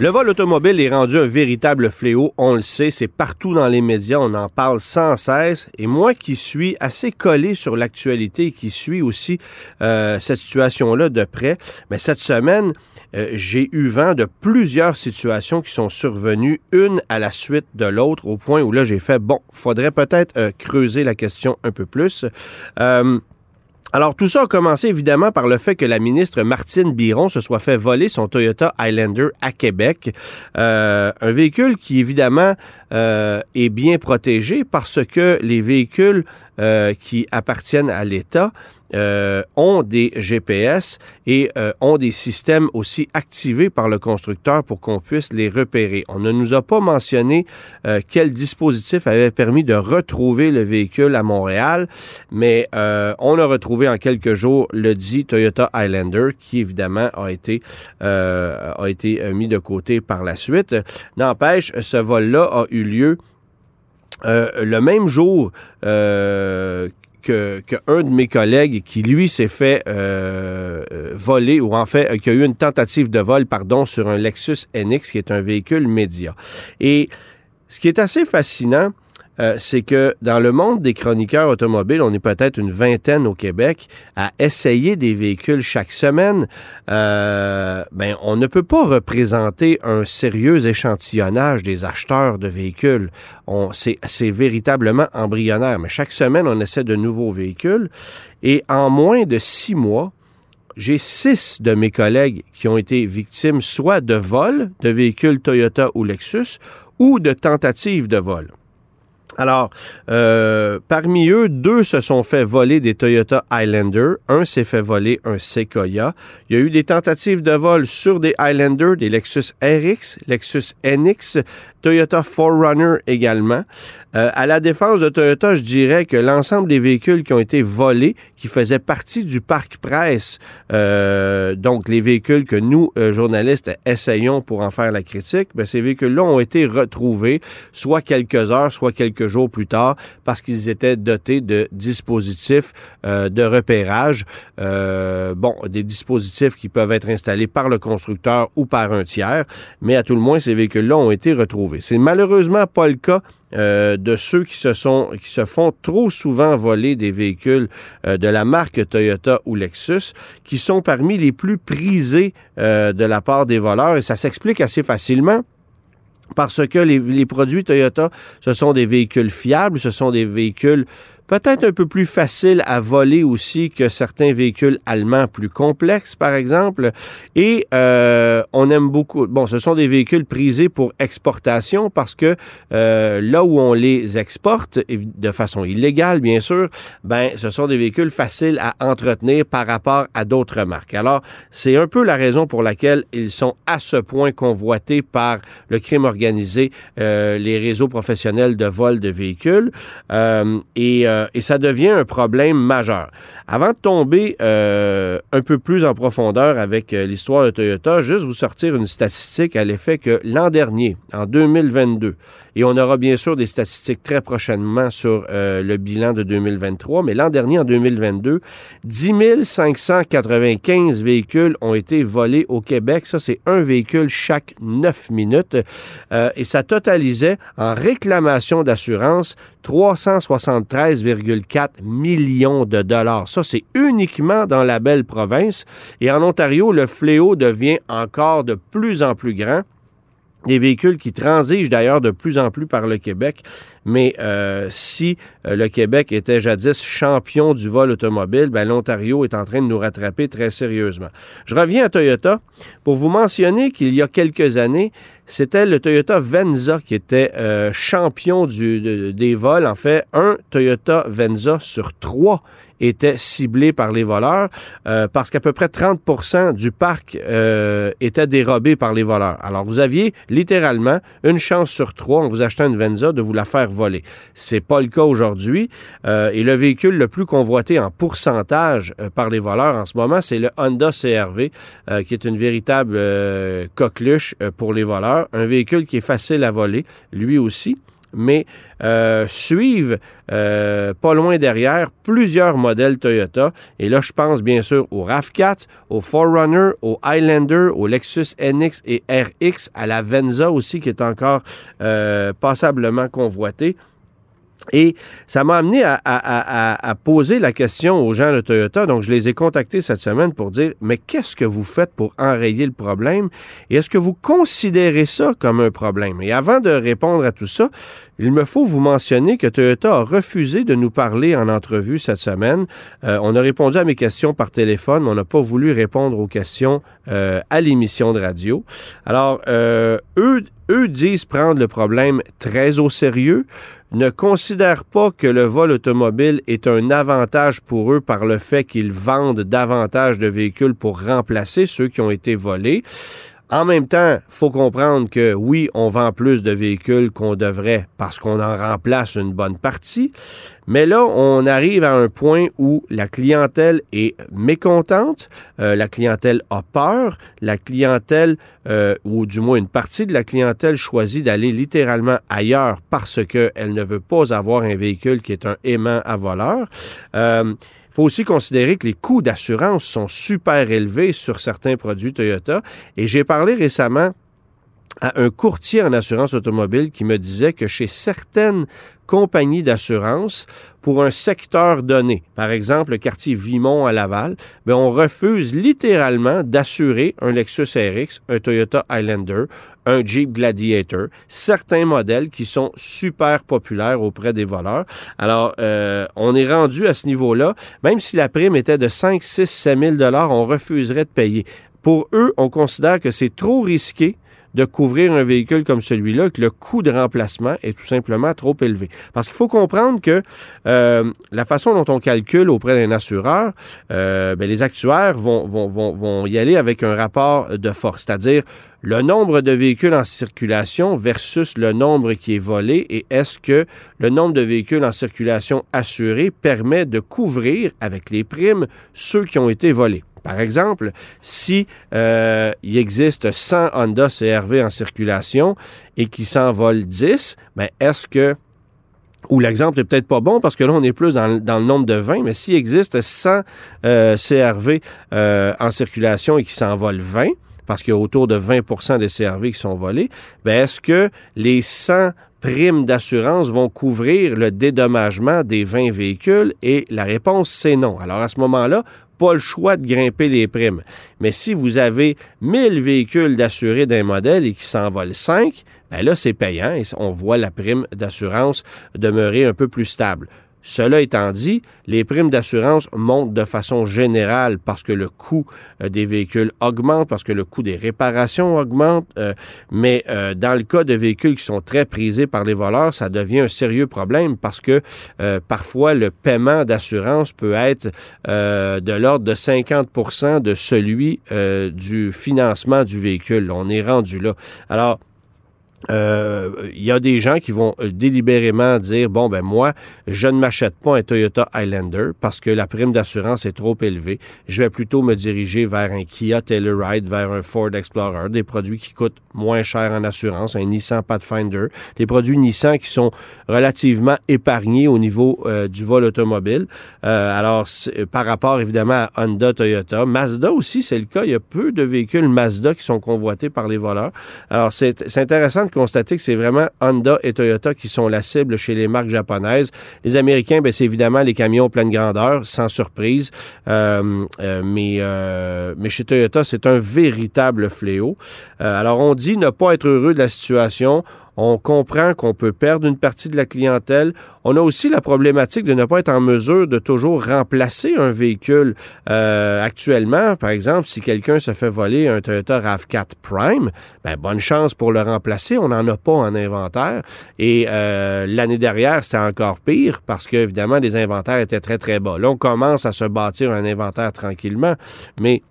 Le vol automobile est rendu un véritable fléau, on le sait, c'est partout dans les médias, on en parle sans cesse. Et moi qui suis assez collé sur l'actualité et qui suis aussi euh, cette situation-là de près, mais cette semaine, euh, j'ai eu vent de plusieurs situations qui sont survenues, une à la suite de l'autre, au point où là j'ai fait, bon, faudrait peut-être euh, creuser la question un peu plus. Alors, tout ça a commencé évidemment par le fait que la ministre Martine Biron se soit fait voler son Toyota Highlander à Québec. Euh, un véhicule qui, évidemment, euh, est bien protégé parce que les véhicules euh, qui appartiennent à l'État euh, ont des GPS et euh, ont des systèmes aussi activés par le constructeur pour qu'on puisse les repérer. On ne nous a pas mentionné euh, quel dispositif avait permis de retrouver le véhicule à Montréal, mais on a retrouvé en quelques jours le dit Toyota Highlander qui évidemment a été mis de côté par la suite. N'empêche, ce vol-là a eu lieu le même jour que, un de mes collègues qui, lui, s'est fait euh, euh, voler, ou en fait, euh, qui a eu une tentative de vol, pardon, sur un Lexus NX, qui est un véhicule média. Et ce qui est assez fascinant, euh, c'est que dans le monde des chroniqueurs automobiles, on est peut-être une vingtaine au Québec à essayer des véhicules chaque semaine. Euh, ben, on ne peut pas représenter un sérieux échantillonnage des acheteurs de véhicules. C'est véritablement embryonnaire. Mais chaque semaine, on essaie de nouveaux véhicules. Et en moins de six mois, j'ai six de mes collègues qui ont été victimes soit de vols de véhicules Toyota ou Lexus ou de tentatives de vol. Alors, euh, parmi eux, deux se sont fait voler des Toyota Highlander. Un s'est fait voler un Sequoia. Il y a eu des tentatives de vol sur des Highlander, des Lexus RX, Lexus NX, Toyota 4Runner également. Euh, à la défense de Toyota, je dirais que l'ensemble des véhicules qui ont été volés, qui faisaient partie du parc presse, euh, donc les véhicules que nous, euh, journalistes, essayons pour en faire la critique, ben, ces véhicules-là ont été retrouvés soit quelques heures, soit quelques jours plus tard, parce qu'ils étaient dotés de dispositifs de repérage. bon, des dispositifs qui peuvent être installés par le constructeur ou par un tiers, mais à tout le moins, ces véhicules-là ont été retrouvés. C'est malheureusement pas le cas euh, de ceux qui se sont qui se font trop souvent voler des véhicules euh, de la marque Toyota ou Lexus, qui sont parmi les plus prisés euh, de la part des voleurs. Et ça s'explique assez facilement parce que les, produits Toyota, ce sont des véhicules fiables, ce sont des véhicules peut-être un peu plus facile à voler aussi que certains véhicules allemands plus complexes, par exemple. Et euh, on aime beaucoup. Bon, ce sont des véhicules prisés pour exportation parce que euh, là où on les exporte, de façon illégale, bien sûr, ben, ce sont des véhicules faciles à entretenir par rapport à d'autres marques. Alors, c'est un peu la raison pour laquelle ils sont à ce point convoités par le crime organisé, euh, les réseaux professionnels de vol de véhicules. et euh, et ça devient un problème majeur. Avant de tomber euh, un peu plus en profondeur avec euh, l'histoire de Toyota, juste vous sortir une statistique à l'effet que l'an dernier, en 2022, et on aura bien sûr des statistiques très prochainement sur le bilan de 2023, mais l'an dernier, en 2022, 10 595 véhicules ont été volés au Québec. Ça, c'est un véhicule chaque neuf minutes. et ça totalisait en réclamation d'assurance 373,4 millions de dollars. Ça, c'est uniquement dans la belle province. Et en Ontario, le fléau devient encore de plus en plus grand des véhicules qui transigent d'ailleurs de plus en plus par le Québec. Mais euh, si euh, le Québec était jadis champion du vol automobile, ben, l'Ontario est en train de nous rattraper très sérieusement. Je reviens à Toyota pour vous mentionner qu'il y a quelques années, c'était le Toyota Venza qui était euh, champion du, des vols. En fait, un Toyota Venza sur trois était ciblé par les voleurs parce qu'à peu près 30% du parc était dérobé par les voleurs. Alors, vous aviez littéralement une chance sur trois en vous achetant une Venza de vous la faire voler. C'est pas le cas aujourd'hui. Euh, et le véhicule le plus convoité en pourcentage euh, par les voleurs en ce moment, c'est le Honda CRV, euh, qui est une véritable coqueluche pour les voleurs. Un véhicule qui est facile à voler, lui aussi mais euh, suivent euh, pas loin derrière plusieurs modèles Toyota. Et là, je pense bien sûr au RAV4, au Forerunner, au Highlander, au Lexus NX et RX, à la Venza aussi, qui est encore euh, passablement convoité. Et ça m'a amené à, poser la question aux gens de Toyota. Donc, je les ai contactés cette semaine pour dire, mais qu'est-ce que vous faites pour enrayer le problème? Et est-ce que vous considérez ça comme un problème? Et avant de répondre à tout ça, il me faut vous mentionner que Toyota a refusé de nous parler en entrevue cette semaine. Euh, on a répondu à mes questions par téléphone, mais on n'a pas voulu répondre aux questions euh, à l'émission de radio. Alors, euh, eux, eux disent prendre le problème très au sérieux, ne considèrent pas que le vol automobile est un avantage pour eux par le fait qu'ils vendent davantage de véhicules pour remplacer ceux qui ont été volés. En même temps, faut comprendre que oui, on vend plus de véhicules qu'on devrait parce qu'on en remplace une bonne partie. Mais là, on arrive à un point où la clientèle est mécontente, euh, la clientèle a peur, la clientèle, euh, ou du moins une partie de la clientèle choisit d'aller littéralement ailleurs parce qu'elle ne veut pas avoir un véhicule qui est un aimant à voleur. Euh, faut aussi considérer que les coûts d'assurance sont super élevés sur certains produits Toyota. Et j'ai parlé récemment à un courtier en assurance automobile qui me disait que chez certaines compagnies d'assurance, pour un secteur donné, par exemple le quartier Vimont à Laval, bien, on refuse littéralement d'assurer un Lexus RX, un Toyota Highlander, un Jeep Gladiator, certains modèles qui sont super populaires auprès des voleurs. Alors, euh, on est rendu à ce niveau-là, même si la prime était de 5, 6, 7 000 dollars, on refuserait de payer. Pour eux, on considère que c'est trop risqué de couvrir un véhicule comme celui-là, que le coût de remplacement est tout simplement trop élevé. Parce qu'il faut comprendre que euh, la façon dont on calcule auprès d'un assureur, euh, bien, les actuaires vont y aller avec un rapport de force, c'est-à-dire le nombre de véhicules en circulation versus le nombre qui est volé et est-ce que le nombre de véhicules en circulation assurés permet de couvrir avec les primes ceux qui ont été volés. Par exemple, si euh, il existe 100 Honda CRV en circulation et qui s'envolent 10, ben est-ce que ou l'exemple est peut-être pas bon parce que là, on est plus dans, dans le nombre de 20, mais s'il existe 100 euh, CRV euh, en circulation et qui s'envolent 20, parce qu'il y a autour de 20% des CRV qui sont volés, ben est-ce que les 100 primes d'assurance vont couvrir le dédommagement des 20 véhicules? Et la réponse, c'est non. Alors à ce moment-là, pas le choix de grimper les primes. Mais si vous avez 1000 véhicules d'assurés d'un modèle et qui s'envolent 5, ben là, c'est payant et on voit la prime d'assurance demeurer un peu plus stable. Cela étant dit, les primes d'assurance montent de façon générale parce que le coût euh, des véhicules augmente, parce que le coût des réparations augmente, euh, mais euh, dans le cas de véhicules qui sont très prisés par les voleurs, ça devient un sérieux problème parce que parfois le paiement d'assurance peut être de l'ordre de 50% de celui du financement du véhicule. On est rendu là. Alors, il euh, y a des gens qui vont euh, délibérément dire bon ben moi je ne m'achète pas un Toyota Highlander parce que la prime d'assurance est trop élevée. Je vais plutôt me diriger vers un Kia Telluride, vers un Ford Explorer, des produits qui coûtent moins cher en assurance, un Nissan Pathfinder, des produits Nissan qui sont relativement épargnés au niveau euh, du vol automobile. Alors par rapport évidemment à Honda, Toyota, Mazda aussi c'est le cas. Il y a peu de véhicules Mazda qui sont convoités par les voleurs. Alors c'est intéressant constater que c'est vraiment Honda et Toyota qui sont la cible chez les marques japonaises. Les Américains, ben, c'est évidemment les camions pleine grandeur, sans surprise. Euh, euh, mais, euh, mais chez Toyota, c'est un véritable fléau. Alors, on dit ne pas être heureux de la situation. On comprend qu'on peut perdre une partie de la clientèle. On a aussi la problématique de ne pas être en mesure de toujours remplacer un véhicule. Euh, actuellement, par exemple, si quelqu'un se fait voler un Toyota RAV4 Prime, ben, bonne chance pour le remplacer. On n'en a pas en inventaire. Et euh, l'année dernière, c'était encore pire parce que, évidemment, les inventaires étaient très, très bas. Là, on commence à se bâtir un inventaire tranquillement, mais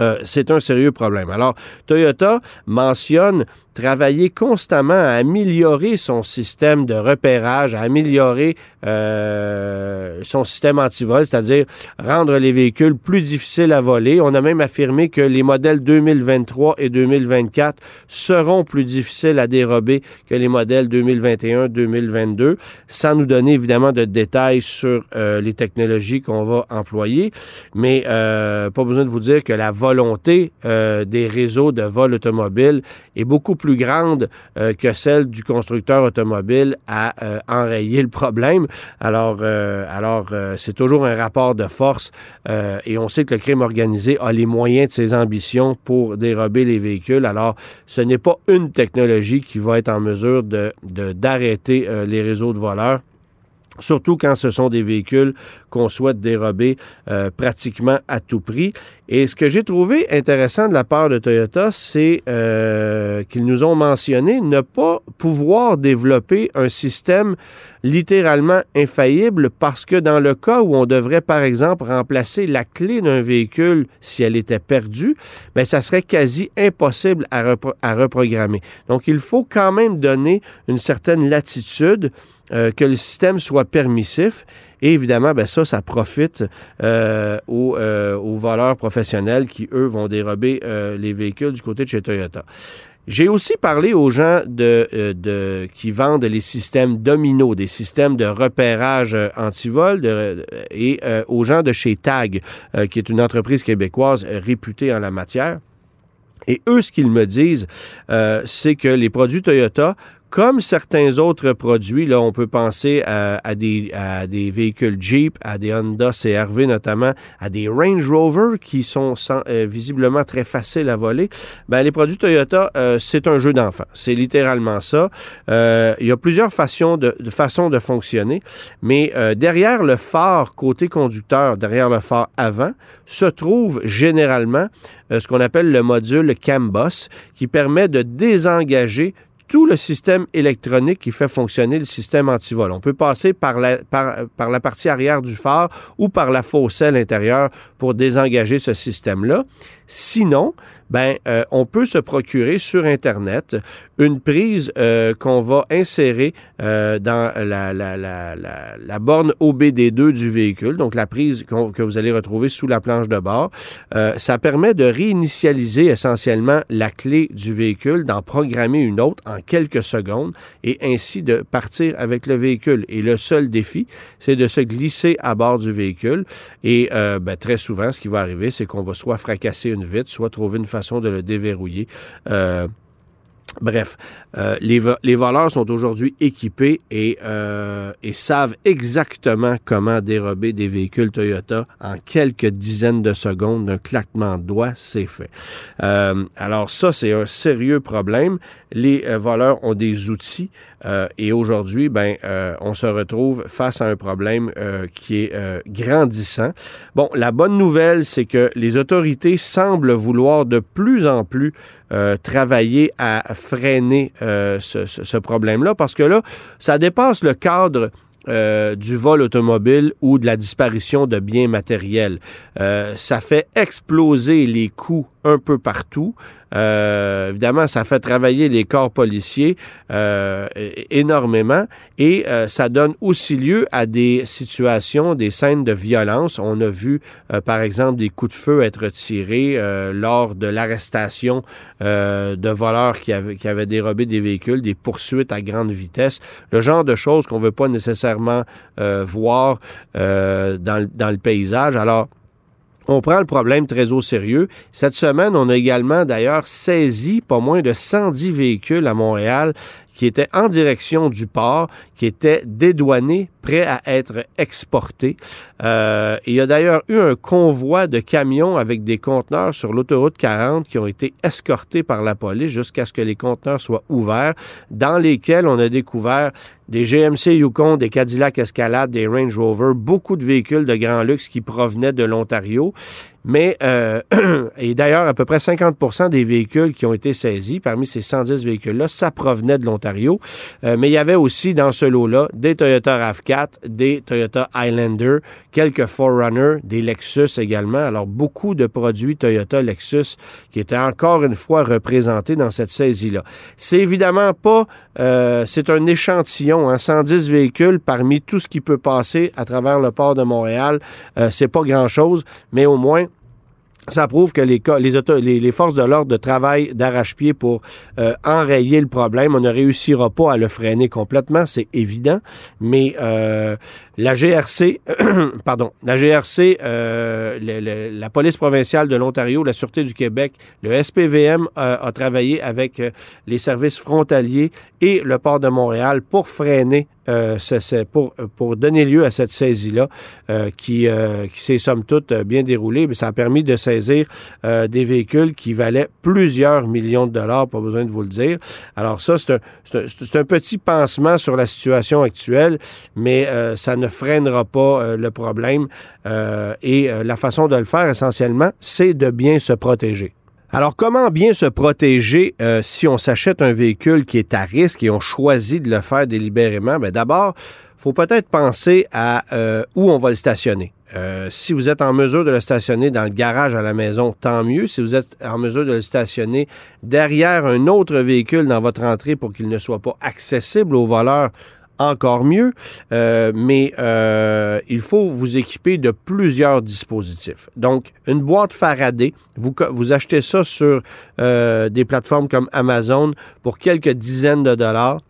euh, c'est un sérieux problème. Alors, Toyota mentionne travailler constamment à améliorer son système de repérage, à améliorer euh, son système antivol, c'est-à-dire rendre les véhicules plus difficiles à voler. On a même affirmé que les modèles 2023 et 2024 seront plus difficiles à dérober que les modèles 2021-2022, sans nous donner évidemment de détails sur euh, les technologies qu'on va employer. Mais euh, pas besoin de vous dire que la volonté euh, des réseaux de vol automobile est beaucoup plus grande euh, que celle du constructeur automobile à euh, enrayer le problème. Alors, euh, alors c'est toujours un rapport de force et on sait que le crime organisé a les moyens de ses ambitions pour dérober les véhicules. Alors, ce n'est pas une technologie qui va être en mesure de, d'arrêter les réseaux de voleurs surtout quand ce sont des véhicules qu'on souhaite dérober euh, pratiquement à tout prix. Et ce que j'ai trouvé intéressant de la part de Toyota, c'est euh, qu'ils nous ont mentionné ne pas pouvoir développer un système littéralement infaillible parce que dans le cas où on devrait, par exemple, remplacer la clé d'un véhicule si elle était perdue, bien, ça serait quasi impossible à reprogrammer. Donc, il faut quand même donner une certaine latitude euh, que le système soit permissif. Et évidemment, ben ça, ça profite euh, aux, euh, aux, voleurs professionnels qui, eux, vont dérober euh, les véhicules du côté de chez Toyota. J'ai aussi parlé aux gens de, euh, de, qui vendent les systèmes domino, des systèmes de repérage euh, antivol de, et euh, aux gens de chez TAG, qui est une entreprise québécoise réputée en la matière. Et eux, ce qu'ils me disent, c'est que les produits Toyota comme certains autres produits, là, on peut penser à, des, à des véhicules Jeep, à des Honda CRV notamment, à des Range Rover qui sont euh, visiblement très faciles à voler. Ben, les produits Toyota, euh, c'est un jeu d'enfant. C'est littéralement ça. Euh, il y a plusieurs façons de, de façons de fonctionner, mais euh, derrière le phare côté conducteur, derrière le phare avant, se trouve généralement ce qu'on appelle le module CAMBUS qui permet de désengager tout le système électronique qui fait fonctionner le système antivol. On peut passer par la, par, la partie arrière du phare ou par la fossée à l'intérieur pour désengager ce système-là. Sinon, ben, euh, on peut se procurer sur Internet une prise euh, qu'on va insérer euh, dans la, borne OBD2 du véhicule, donc la prise que vous allez retrouver sous la planche de bord. Ça permet de réinitialiser essentiellement la clé du véhicule, d'en programmer une autre en quelques secondes et ainsi de partir avec le véhicule. Et le seul défi, c'est de se glisser à bord du véhicule. Et ben, très souvent, ce qui va arriver, c'est qu'on va soit fracasser une vitre, soit trouver une façon de le déverrouiller. Euh, Bref, euh, les, vo les, voleurs sont aujourd'hui équipés et, euh, et, savent exactement comment dérober des véhicules Toyota en quelques dizaines de secondes d'un claquement de doigts, c'est fait. Alors ça, c'est un sérieux problème. Les voleurs ont des outils euh, et aujourd'hui, ben, on se retrouve face à un problème qui est grandissant. Bon, la bonne nouvelle, c'est que les autorités semblent vouloir de plus en plus travailler à freiner euh, ce, problème-là, parce que là, ça dépasse le cadre euh, du vol automobile ou de la disparition de biens matériels. Euh, ça fait exploser les coûts un peu partout. Euh, évidemment, ça fait travailler les corps policiers euh, énormément et euh, ça donne aussi lieu à des situations, des scènes de violence. On a vu, euh, par exemple, des coups de feu être tirés euh, lors de l'arrestation de voleurs qui avaient, qui avaient dérobé des véhicules, des poursuites à grande vitesse, le genre de choses qu'on ne veut pas nécessairement voir dans, dans le paysage. Alors, on prend le problème très au sérieux. Cette semaine, on a également d'ailleurs saisi pas moins de 110 véhicules à Montréal qui étaient en direction du port, qui étaient dédouanés, prêts à être exportés. Euh, il y a d'ailleurs eu un convoi de camions avec des conteneurs sur l'autoroute 40 qui ont été escortés par la police jusqu'à ce que les conteneurs soient ouverts, dans lesquels on a découvert des GMC Yukon, des Cadillac Escalade, des Range Rover, beaucoup de véhicules de grand luxe qui provenaient de l'Ontario. Mais, euh, et d'ailleurs, à peu près 50% des véhicules qui ont été saisis, parmi ces 110 véhicules-là, ça provenait de l'Ontario. Euh, mais il y avait aussi dans ce lot-là des Toyota RAV4, des Toyota Highlander, quelques Forerunner, des Lexus également. Alors, beaucoup de produits Toyota Lexus qui étaient encore une fois représentés dans cette saisie-là. C'est évidemment pas, euh, c'est un échantillon, hein, 110 véhicules parmi tout ce qui peut passer à travers le port de Montréal. Euh, c'est pas grand-chose, mais au moins, ça prouve que les, les, les, forces de l'ordre travaillent d'arrache-pied pour euh, enrayer le problème. On ne réussira pas à le freiner complètement, c'est évident, mais euh, la GRC, pardon, la GRC, euh, la police provinciale de l'Ontario, la Sûreté du Québec, le SPVM a travaillé avec les services frontaliers et le port de Montréal pour freiner euh, pour, pour donner lieu à cette saisie-là, euh, qui, euh, qui s'est somme toute bien déroulée, mais ça a permis de saisir des véhicules qui valaient plusieurs millions de dollars, pas besoin de vous le dire. Alors ça, c'est un, un, un, petit pansement sur la situation actuelle, mais ça ne freinera pas le problème. et la façon de le faire, essentiellement, c'est de bien se protéger. Alors, comment bien se protéger euh, si on s'achète un véhicule qui est à risque et on choisit de le faire délibérément? Bien, d'abord, faut peut-être penser à euh, où on va le stationner. Euh, si vous êtes en mesure de le stationner dans le garage à la maison, tant mieux. Si vous êtes en mesure de le stationner derrière un autre véhicule dans votre entrée pour qu'il ne soit pas accessible aux voleurs, encore mieux, euh, mais euh, il faut vous équiper de plusieurs dispositifs. Donc, une boîte Faraday, vous, achetez ça sur euh, des plateformes comme Amazon pour quelques dizaines de dollars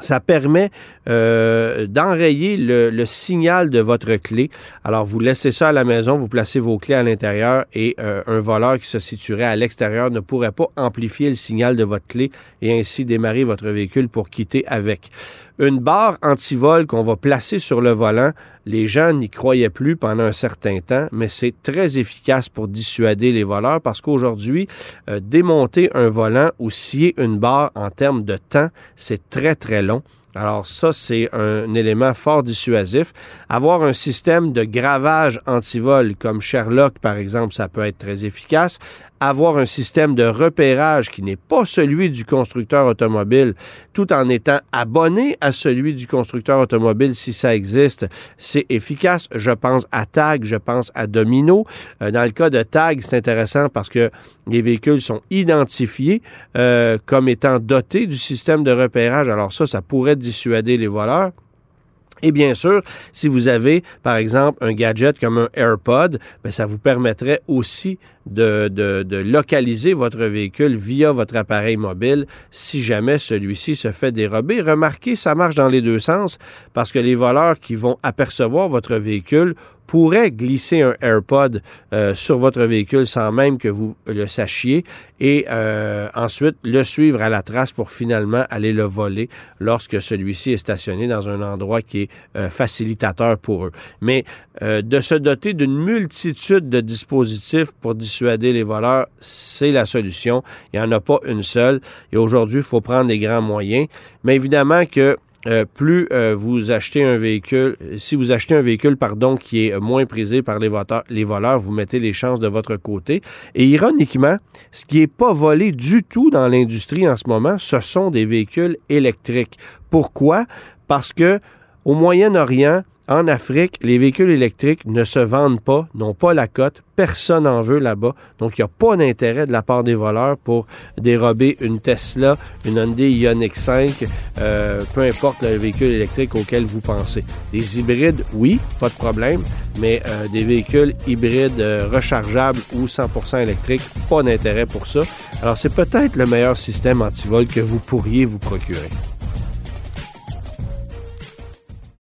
ça permet d'enrayer le, signal de votre clé. Alors, vous laissez ça à la maison, vous placez vos clés à l'intérieur et un voleur qui se situerait à l'extérieur ne pourrait pas amplifier le signal de votre clé et ainsi démarrer votre véhicule pour quitter avec. Une barre anti-vol qu'on va placer sur le volant, les gens n'y croyaient plus pendant un certain temps, mais c'est très efficace pour dissuader les voleurs parce qu'aujourd'hui, euh, démonter un volant ou scier une barre en termes de temps, c'est très très long. Alors ça, c'est un élément fort dissuasif. Avoir un système de gravage anti-vol comme Sherlock, par exemple, ça peut être très efficace avoir un système de repérage qui n'est pas celui du constructeur automobile, tout en étant abonné à celui du constructeur automobile si ça existe, c'est efficace. Je pense à Tag, je pense à Domino. Euh, dans le cas de Tag, c'est intéressant parce que les véhicules sont identifiés euh, comme étant dotés du système de repérage. Alors ça, ça pourrait dissuader les voleurs. Et bien sûr, si vous avez, par exemple, un gadget comme un AirPod, bien, ça vous permettrait aussi de, de, de, localiser votre véhicule via votre appareil mobile si jamais celui-ci se fait dérober. Remarquez, ça marche dans les deux sens parce que les voleurs qui vont apercevoir votre véhicule pourrait glisser un AirPod euh, sur votre véhicule sans même que vous le sachiez et euh, ensuite le suivre à la trace pour finalement aller le voler lorsque celui-ci est stationné dans un endroit qui est euh, facilitateur pour eux. Mais de se doter d'une multitude de dispositifs pour dissuader les voleurs, c'est la solution. Il n'y en a pas une seule. Et aujourd'hui, il faut prendre des grands moyens. Mais évidemment que euh, plus euh, vous achetez un véhicule, si vous achetez un véhicule, pardon, qui est moins prisé par les, les voleurs, vous mettez les chances de votre côté. Et ironiquement, ce qui n'est pas volé du tout dans l'industrie en ce moment, ce sont des véhicules électriques. Pourquoi? Parce que au Moyen-Orient, en Afrique, les véhicules électriques ne se vendent pas, n'ont pas la cote, personne n'en veut là-bas. Donc, il n'y a pas d'intérêt de la part des voleurs pour dérober une Tesla, une Hyundai Ioniq 5, euh, peu importe le véhicule électrique auquel vous pensez. Des hybrides, oui, pas de problème, mais euh, des véhicules hybrides euh, rechargeables ou 100% électriques, pas d'intérêt pour ça. Alors, c'est peut-être le meilleur système anti-vol que vous pourriez vous procurer.